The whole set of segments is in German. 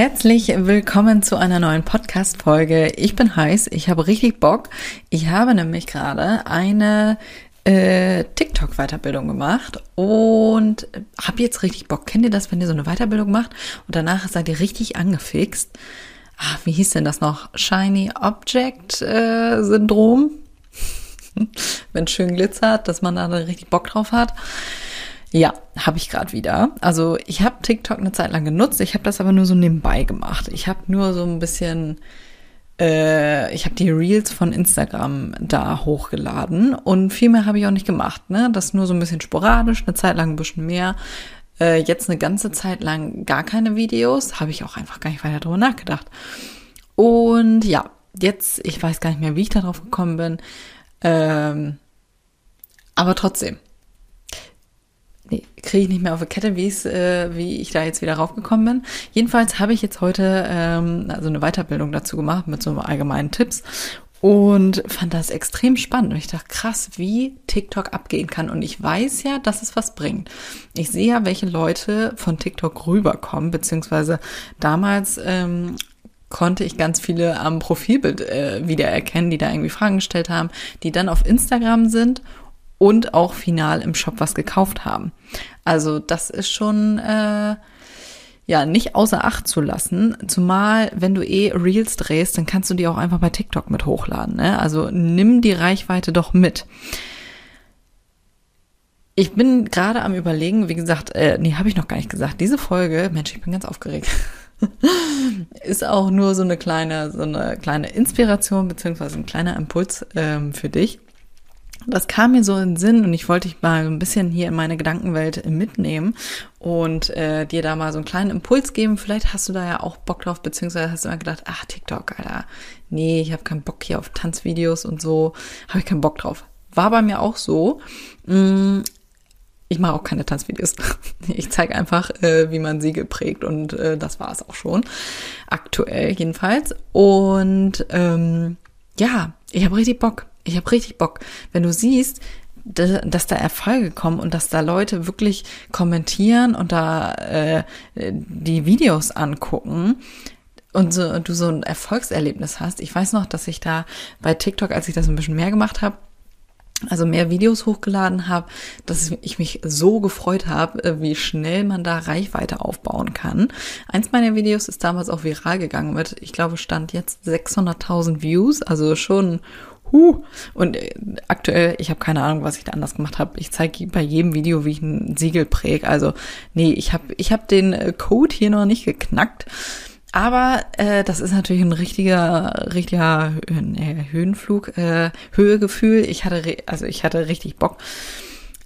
Herzlich willkommen zu einer neuen Podcast-Folge. Ich bin heiß, ich habe richtig Bock. Ich habe nämlich gerade eine äh, TikTok-Weiterbildung gemacht und habe jetzt richtig Bock. Kennt ihr das, wenn ihr so eine Weiterbildung macht und danach seid ihr richtig angefixt? Ah, wie hieß denn das noch? Shiny Object äh, Syndrom? wenn es schön glitzert, dass man da richtig Bock drauf hat. Ja, habe ich gerade wieder. Also ich habe TikTok eine Zeit lang genutzt, ich habe das aber nur so nebenbei gemacht. Ich habe nur so ein bisschen, äh, ich habe die Reels von Instagram da hochgeladen und viel mehr habe ich auch nicht gemacht. Ne? Das nur so ein bisschen sporadisch, eine Zeit lang ein bisschen mehr. Äh, jetzt eine ganze Zeit lang gar keine Videos, habe ich auch einfach gar nicht weiter drüber nachgedacht. Und ja, jetzt, ich weiß gar nicht mehr, wie ich darauf gekommen bin. Ähm, aber trotzdem, nee, kriege ich nicht mehr auf die Kette, wie äh, wie ich da jetzt wieder raufgekommen bin. Jedenfalls habe ich jetzt heute ähm, also eine Weiterbildung dazu gemacht mit so allgemeinen Tipps und fand das extrem spannend. Und ich dachte, krass, wie TikTok abgehen kann. Und ich weiß ja, dass es was bringt. Ich sehe ja, welche Leute von TikTok rüberkommen, beziehungsweise damals ähm, konnte ich ganz viele am Profilbild äh, wiedererkennen, die da irgendwie Fragen gestellt haben, die dann auf Instagram sind und auch final im Shop was gekauft haben. Also das ist schon äh, ja nicht außer Acht zu lassen. Zumal wenn du eh Reels drehst, dann kannst du die auch einfach bei TikTok mit hochladen. Ne? Also nimm die Reichweite doch mit. Ich bin gerade am überlegen, wie gesagt, äh, nee, habe ich noch gar nicht gesagt. Diese Folge, Mensch, ich bin ganz aufgeregt. ist auch nur so eine kleine, so eine kleine Inspiration beziehungsweise ein kleiner Impuls ähm, für dich. Das kam mir so in den Sinn und ich wollte dich mal so ein bisschen hier in meine Gedankenwelt mitnehmen und äh, dir da mal so einen kleinen Impuls geben. Vielleicht hast du da ja auch Bock drauf, beziehungsweise hast du immer gedacht, ach, TikTok, Alter, nee, ich habe keinen Bock hier auf Tanzvideos und so, habe ich keinen Bock drauf. War bei mir auch so. Mm, ich mache auch keine Tanzvideos. Ich zeige einfach, äh, wie man Siegel prägt und äh, das war es auch schon. Aktuell jedenfalls. Und ähm, ja, ich habe richtig Bock. Ich habe richtig Bock. Wenn du siehst, dass da Erfolge kommen und dass da Leute wirklich kommentieren und da äh, die Videos angucken und so, du so ein Erfolgserlebnis hast. Ich weiß noch, dass ich da bei TikTok, als ich das ein bisschen mehr gemacht habe, also mehr Videos hochgeladen habe, dass ich mich so gefreut habe, äh, wie schnell man da Reichweite aufbauen kann. Eins meiner Videos ist damals auch viral gegangen mit, ich glaube, stand jetzt 600.000 Views, also schon Huh. Und äh, aktuell, ich habe keine Ahnung, was ich da anders gemacht habe. Ich zeige bei jedem Video, wie ich ein Siegel präge. Also, nee, ich habe ich hab den äh, Code hier noch nicht geknackt. Aber äh, das ist natürlich ein richtiger, richtiger äh, Höhenflug, äh, Höhegefühl. Ich hatte, also ich hatte richtig Bock.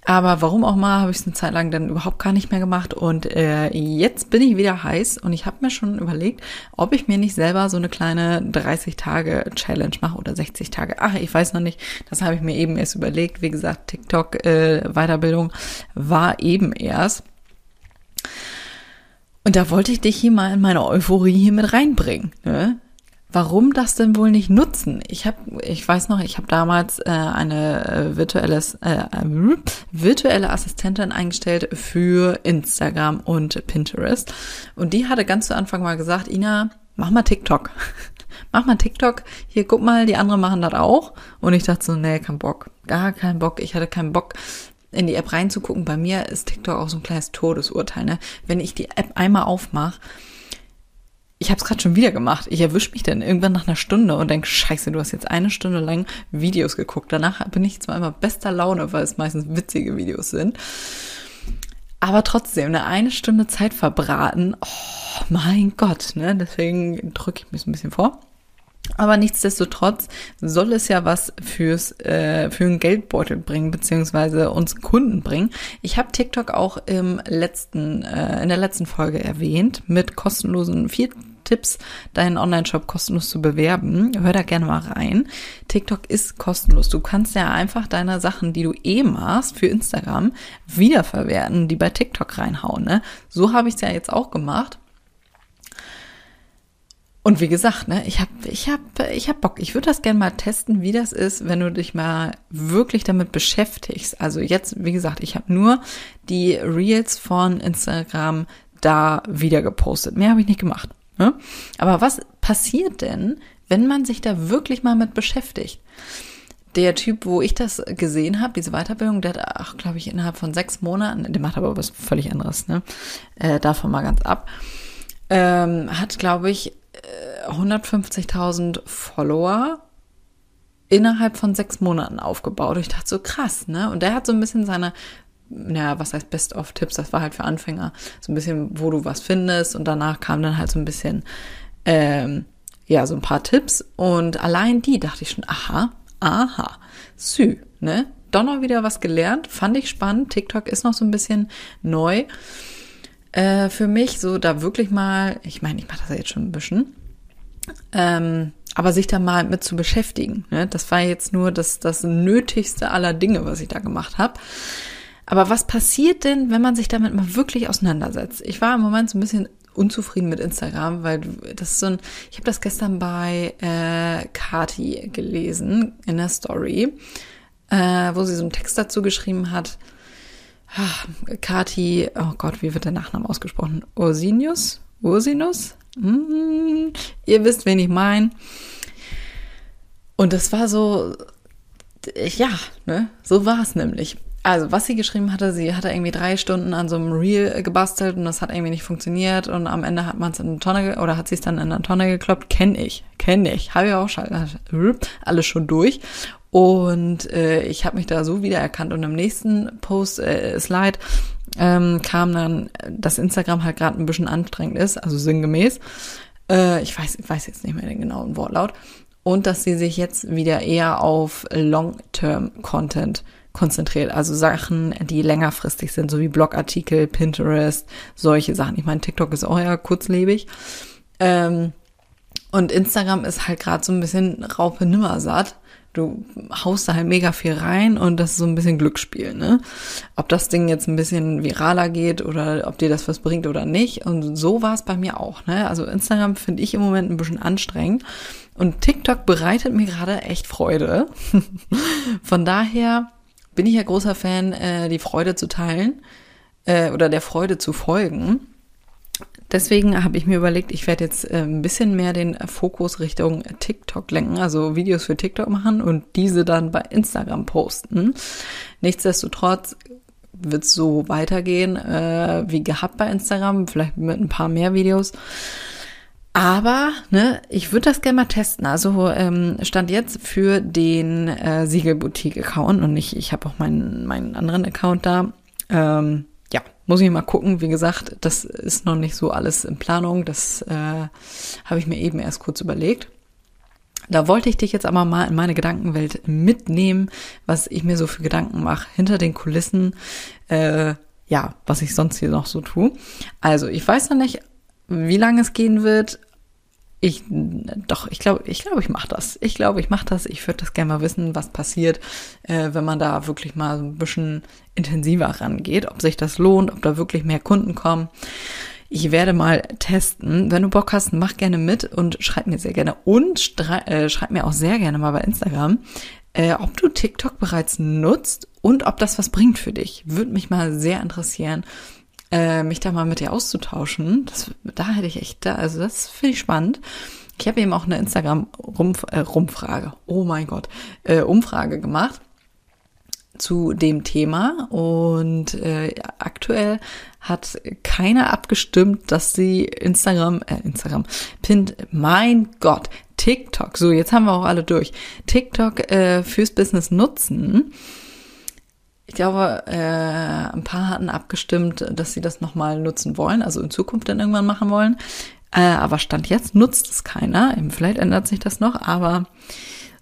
Aber warum auch mal, habe ich es eine Zeit lang dann überhaupt gar nicht mehr gemacht. Und äh, jetzt bin ich wieder heiß und ich habe mir schon überlegt, ob ich mir nicht selber so eine kleine 30-Tage-Challenge mache oder 60 Tage. Ach, ich weiß noch nicht. Das habe ich mir eben erst überlegt. Wie gesagt, TikTok-Weiterbildung äh, war eben erst. Und da wollte ich dich hier mal in meine Euphorie hier mit reinbringen. Ne? Warum das denn wohl nicht nutzen? Ich habe, ich weiß noch, ich habe damals äh, eine äh, virtuelles, äh, äh, virtuelle Assistentin eingestellt für Instagram und Pinterest. Und die hatte ganz zu Anfang mal gesagt, Ina, mach mal TikTok. mach mal TikTok. Hier, guck mal, die anderen machen das auch. Und ich dachte so, nee, kein Bock. Gar keinen Bock. Ich hatte keinen Bock, in die App reinzugucken. Bei mir ist TikTok auch so ein kleines Todesurteil. Ne? Wenn ich die App einmal aufmache, ich habe es gerade schon wieder gemacht. Ich erwische mich dann irgendwann nach einer Stunde und denke, scheiße, du hast jetzt eine Stunde lang Videos geguckt. Danach bin ich zwar immer bester Laune, weil es meistens witzige Videos sind. Aber trotzdem, eine eine Stunde Zeit verbraten, oh mein Gott, ne? Deswegen drücke ich mich so ein bisschen vor. Aber nichtsdestotrotz soll es ja was fürs äh, für einen Geldbeutel bringen beziehungsweise uns Kunden bringen. Ich habe TikTok auch im letzten äh, in der letzten Folge erwähnt mit kostenlosen vier Tipps, deinen Online-Shop kostenlos zu bewerben. Hör da gerne mal rein. TikTok ist kostenlos. Du kannst ja einfach deine Sachen, die du eh machst für Instagram, wiederverwerten, die bei TikTok reinhauen. Ne? So habe ich es ja jetzt auch gemacht. Und wie gesagt, ne, ich habe ich hab, ich hab Bock. Ich würde das gerne mal testen, wie das ist, wenn du dich mal wirklich damit beschäftigst. Also jetzt, wie gesagt, ich habe nur die Reels von Instagram da wieder gepostet. Mehr habe ich nicht gemacht. Ne? Aber was passiert denn, wenn man sich da wirklich mal mit beschäftigt? Der Typ, wo ich das gesehen habe, diese Weiterbildung, der hat, ach, glaube ich, innerhalb von sechs Monaten, der macht aber was völlig anderes, ne? Äh, davon mal ganz ab. Ähm, hat, glaube ich, 150.000 Follower innerhalb von sechs Monaten aufgebaut. Ich dachte so krass, ne? Und der hat so ein bisschen seine, naja, was heißt Best-of-Tipps? Das war halt für Anfänger. So ein bisschen, wo du was findest. Und danach kam dann halt so ein bisschen, ähm, ja, so ein paar Tipps. Und allein die dachte ich schon, aha, aha, sü, ne? Donner wieder was gelernt, fand ich spannend. TikTok ist noch so ein bisschen neu äh, für mich, so da wirklich mal, ich meine, ich mache das ja jetzt schon ein bisschen, ähm, aber sich da mal mit zu beschäftigen. Ne? Das war jetzt nur das, das Nötigste aller Dinge, was ich da gemacht habe. Aber was passiert denn, wenn man sich damit mal wirklich auseinandersetzt? Ich war im Moment so ein bisschen unzufrieden mit Instagram, weil das ist so ein, ich habe das gestern bei äh, Kati gelesen in der Story, äh, wo sie so einen Text dazu geschrieben hat. Ach, Kati, oh Gott, wie wird der Nachname ausgesprochen? Ursinius? Ursinus? Hm, ihr wisst, wen ich meine. Und das war so, ja, ne, so war es nämlich. Also, was sie geschrieben hatte, sie hatte irgendwie drei Stunden an so einem Reel gebastelt und das hat irgendwie nicht funktioniert und am Ende hat man es in eine Tonne oder hat sie es dann in eine Tonne gekloppt. Kenn ich, kenn ich, habe ich auch schon alles schon durch. Und äh, ich habe mich da so wiedererkannt und im nächsten Post äh, Slide ähm, kam dann, dass Instagram halt gerade ein bisschen anstrengend ist, also sinngemäß. Äh, ich weiß, ich weiß jetzt nicht mehr den genauen Wortlaut. Und dass sie sich jetzt wieder eher auf Long-Term-Content konzentriert. Also Sachen, die längerfristig sind, so wie Blogartikel, Pinterest, solche Sachen. Ich meine, TikTok ist auch eher kurzlebig. Ähm, und Instagram ist halt gerade so ein bisschen Raupe nimmersatt du haust da halt mega viel rein und das ist so ein bisschen Glücksspiel, ne? Ob das Ding jetzt ein bisschen viraler geht oder ob dir das was bringt oder nicht. Und so war es bei mir auch, ne? Also Instagram finde ich im Moment ein bisschen anstrengend und TikTok bereitet mir gerade echt Freude. Von daher bin ich ja großer Fan, äh, die Freude zu teilen äh, oder der Freude zu folgen. Deswegen habe ich mir überlegt, ich werde jetzt äh, ein bisschen mehr den Fokus Richtung TikTok lenken, also Videos für TikTok machen und diese dann bei Instagram posten. Nichtsdestotrotz wird es so weitergehen äh, wie gehabt bei Instagram, vielleicht mit ein paar mehr Videos. Aber ne, ich würde das gerne mal testen. Also ähm, stand jetzt für den äh, Siegelboutique-Account und ich, ich habe auch meinen, meinen anderen Account da. Ähm, ja, muss ich mal gucken. Wie gesagt, das ist noch nicht so alles in Planung. Das äh, habe ich mir eben erst kurz überlegt. Da wollte ich dich jetzt aber mal in meine Gedankenwelt mitnehmen, was ich mir so für Gedanken mache hinter den Kulissen. Äh, ja, was ich sonst hier noch so tue. Also, ich weiß noch nicht, wie lange es gehen wird. Ich, doch, ich glaube, ich glaube, ich mache das. Ich glaube, ich mache das. Ich würde das gerne mal wissen, was passiert, äh, wenn man da wirklich mal ein bisschen intensiver rangeht, ob sich das lohnt, ob da wirklich mehr Kunden kommen. Ich werde mal testen. Wenn du Bock hast, mach gerne mit und schreib mir sehr gerne. Und äh, schreib mir auch sehr gerne mal bei Instagram, äh, ob du TikTok bereits nutzt und ob das was bringt für dich. Würde mich mal sehr interessieren äh, mich da mal mit dir auszutauschen. Das, da hätte ich echt, da, also das finde ich spannend. Ich habe eben auch eine Instagram-Rumfrage, äh, oh mein Gott, äh, Umfrage gemacht zu dem Thema und äh, aktuell hat keiner abgestimmt, dass sie Instagram, äh, Instagram, Pint, mein Gott, TikTok, so jetzt haben wir auch alle durch, TikTok äh, fürs Business nutzen ich glaube, äh, ein paar hatten abgestimmt, dass sie das nochmal nutzen wollen, also in Zukunft dann irgendwann machen wollen. Äh, aber Stand jetzt nutzt es keiner. Vielleicht ändert sich das noch, aber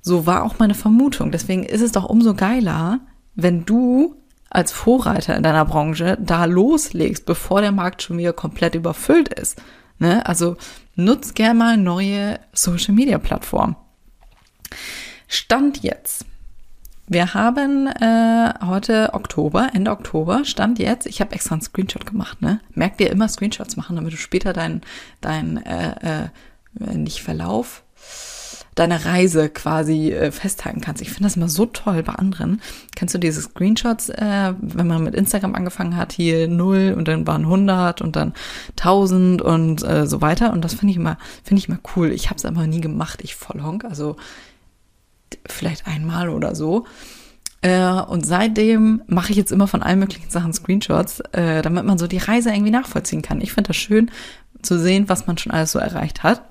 so war auch meine Vermutung. Deswegen ist es doch umso geiler, wenn du als Vorreiter in deiner Branche da loslegst, bevor der Markt schon wieder komplett überfüllt ist. Ne? Also nutzt gerne mal neue Social Media Plattformen. Stand jetzt. Wir haben äh, heute Oktober, Ende Oktober, Stand jetzt. Ich habe extra einen Screenshot gemacht. Ne? Merk dir immer Screenshots machen, damit du später deinen dein, äh, äh, nicht Verlauf, deine Reise quasi äh, festhalten kannst. Ich finde das immer so toll bei anderen. Kennst du diese Screenshots, äh, wenn man mit Instagram angefangen hat, hier null und dann waren 100 und dann 1000 und äh, so weiter. Und das finde ich immer, finde ich immer cool. Ich habe es aber nie gemacht, ich Vollhonk. Also vielleicht einmal oder so. Äh, und seitdem mache ich jetzt immer von allen möglichen Sachen Screenshots, äh, damit man so die Reise irgendwie nachvollziehen kann. Ich finde das schön zu sehen, was man schon alles so erreicht hat.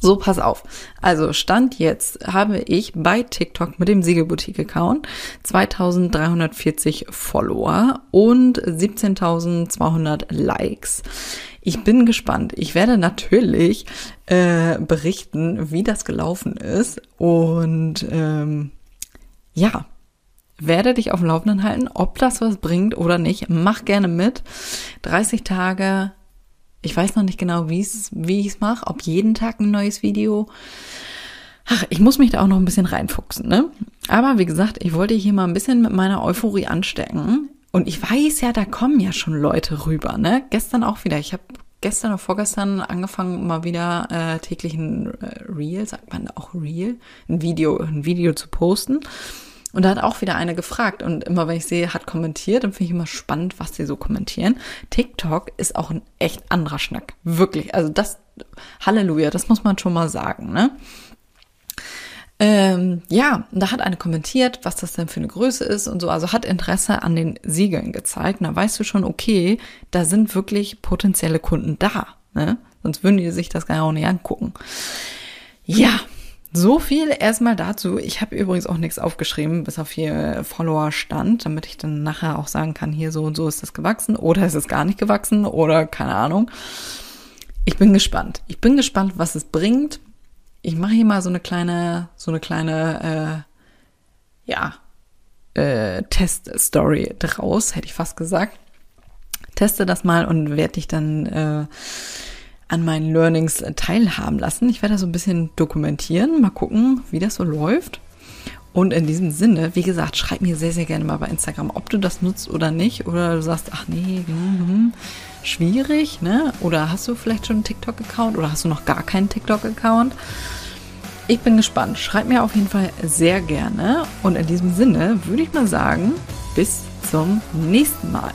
So, pass auf. Also Stand jetzt habe ich bei TikTok mit dem Siegelboutique-Account 2340 Follower und 17.200 Likes. Ich bin gespannt. Ich werde natürlich äh, berichten, wie das gelaufen ist und ähm, ja, werde dich auf dem Laufenden halten, ob das was bringt oder nicht. Mach gerne mit. 30 Tage ich weiß noch nicht genau, wie ich es mache, ob jeden Tag ein neues Video. Ach, ich muss mich da auch noch ein bisschen reinfuchsen, ne? Aber wie gesagt, ich wollte hier mal ein bisschen mit meiner Euphorie anstecken. Und ich weiß ja, da kommen ja schon Leute rüber, ne? Gestern auch wieder. Ich habe gestern oder vorgestern angefangen, mal wieder äh, täglich ein äh, Reel, sagt man auch Reel, ein Video, ein Video zu posten. Und da hat auch wieder eine gefragt. Und immer wenn ich sehe, hat kommentiert, dann finde ich immer spannend, was sie so kommentieren. TikTok ist auch ein echt anderer Schnack. Wirklich. Also das, Halleluja, das muss man schon mal sagen, ne? Ähm, ja, da hat eine kommentiert, was das denn für eine Größe ist und so, also hat Interesse an den Siegeln gezeigt. Und da weißt du schon, okay, da sind wirklich potenzielle Kunden da. Ne? Sonst würden die sich das gar nicht angucken. Ja, so viel erstmal dazu. Ich habe übrigens auch nichts aufgeschrieben, bis auf hier Follower stand, damit ich dann nachher auch sagen kann, hier so und so ist das gewachsen oder ist es gar nicht gewachsen oder keine Ahnung. Ich bin gespannt. Ich bin gespannt, was es bringt. Ich mache hier mal so eine kleine, so eine kleine, äh, ja, äh, Test-Story draus, hätte ich fast gesagt. Teste das mal und werde dich dann äh, an meinen Learnings teilhaben lassen. Ich werde das so ein bisschen dokumentieren, mal gucken, wie das so läuft. Und in diesem Sinne, wie gesagt, schreib mir sehr, sehr gerne mal bei Instagram, ob du das nutzt oder nicht. Oder du sagst, ach nee, hm, schwierig, ne? Oder hast du vielleicht schon einen TikTok-Account oder hast du noch gar keinen TikTok-Account? Ich bin gespannt. Schreib mir auf jeden Fall sehr gerne. Und in diesem Sinne würde ich mal sagen, bis zum nächsten Mal.